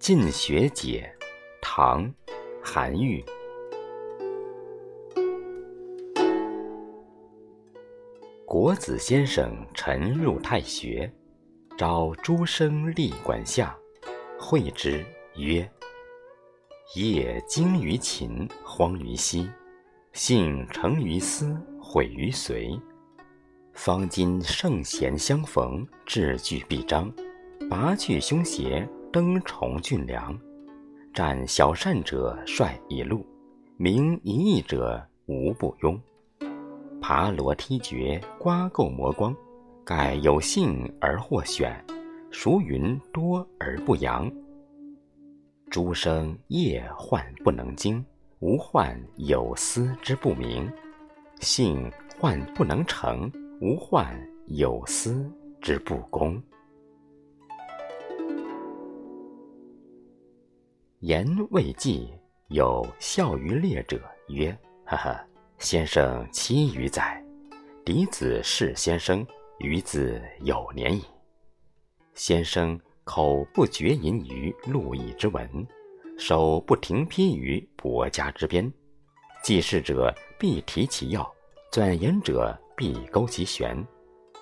进学解，唐·韩愈。国子先生晨入太学，召诸生立馆下，会之曰：“业精于勤，荒于嬉，性成于思，毁于随。方今圣贤相逢，志聚必彰。拔去凶邪，登崇峻梁。战小善者，率一路；明一义者，无不庸。”爬罗梯爵，刮垢磨光，盖有幸而获选，孰云多而不扬？诸生业患不能精，无患有司之不明；性患不能成，无患有司之不公。言未既，有笑于列者曰：“呵呵。”先生七余载，嫡子是先生，余子有年矣。先生口不绝吟于陆邑之文，手不停披于帛家之边。记事者必提其要，钻言者必钩其弦。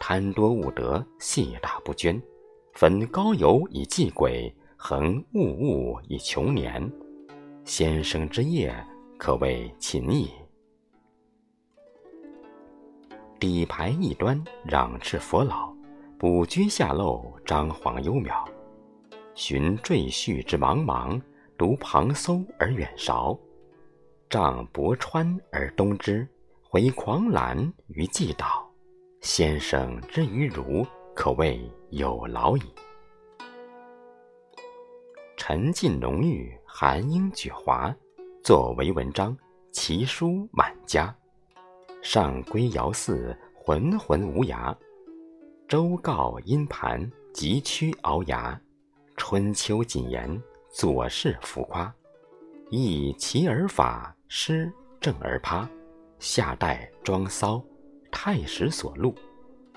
贪多务得，细大不捐。焚高油以济鬼，恒物物以穷年。先生之业，可谓勤矣。底牌一端，攘斥佛老；补居下漏，张皇幽渺。寻赘婿之茫茫，独旁搜而远韶。丈博川而东之，回狂澜于既倒。先生之于儒，可谓有劳矣。陈进浓郁，含英举华，作为文章，奇书满家。上归尧寺，浑浑无涯；周告殷盘，急趋鳌牙。春秋谨言，左氏浮夸。以齐而法，诗正而趴。夏代庄骚，太史所录。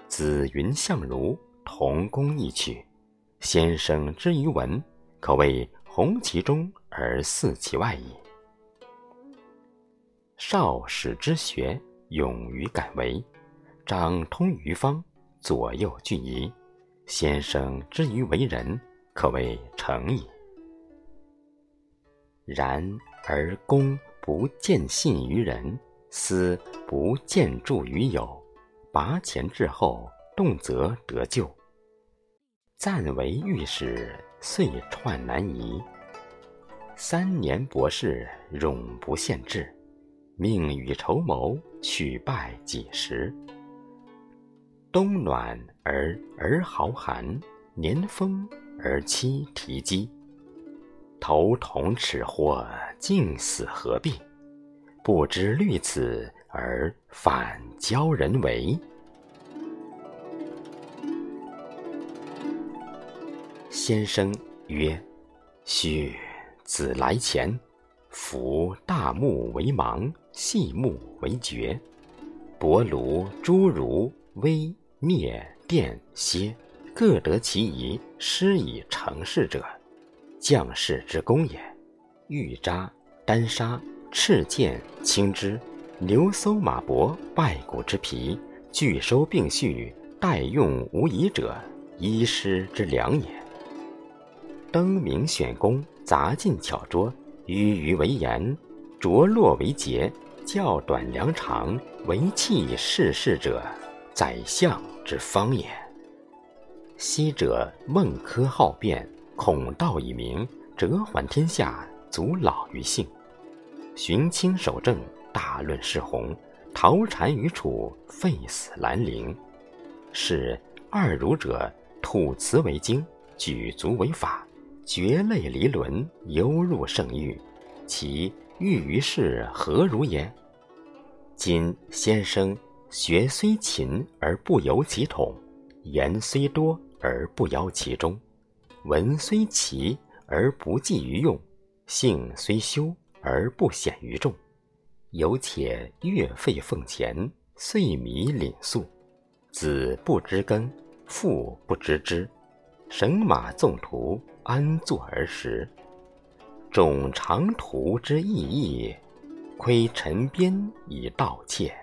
子云相如，同工异曲。先生之于文，可谓弘其中而祀其外矣。少使之学。勇于敢为，长通于方，左右俱宜。先生之于为人，可谓诚矣。然而公不见信于人，私不见助于友。拔前至后，动则得咎。暂为御史，遂串难移。三年博士，永不限制。命与筹谋，取败几时？冬暖而而豪寒，年丰而妻啼饥。头同齿豁，竟死何必？不知虑此而反教人为。先生曰：“须子来前。”夫大木为芒，细木为橛。帛庐、诸儒、微、灭、电、歇，各得其宜，施以成事者，将士之功也。玉札、丹砂、赤剑、青枝、流搜马帛、败骨之皮，俱收并蓄，待用无疑者，医师之良也。灯明选工，杂进巧拙。迂迂为言，着落为节，较短量长，为气世事者，宰相之方也。昔者孟轲好辩，孔道以明，折还天下，足老于性；荀卿守正，大论世宏，陶禅于楚，废死兰陵。是二儒者，吐词为经，举足为法。绝类离伦，犹入圣域，其欲于世何如也？今先生学虽勤而不由其统，言虽多而不邀其中，文虽奇而不济于用，性虽修而不显于众，犹且月费俸钱，岁米廪粟，子不知耕，父不知织，绳马纵途。安坐而食。众长途之意义，窥陈边以盗窃。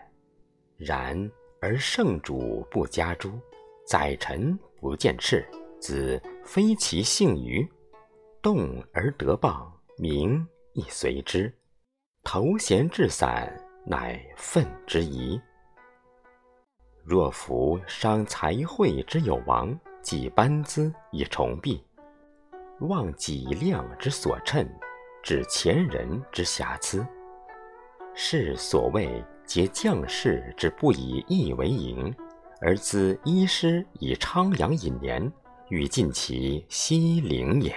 然而圣主不加诛，宰臣不见赤，子非其幸于，动而得谤，名亦随之。头衔至散，乃愤之疑。若夫伤财会之有亡，己班资以重弊。忘己量之所称，指前人之瑕疵，是所谓结将士之不以义为营，而自医师以昌阳引年，欲尽其西陵也。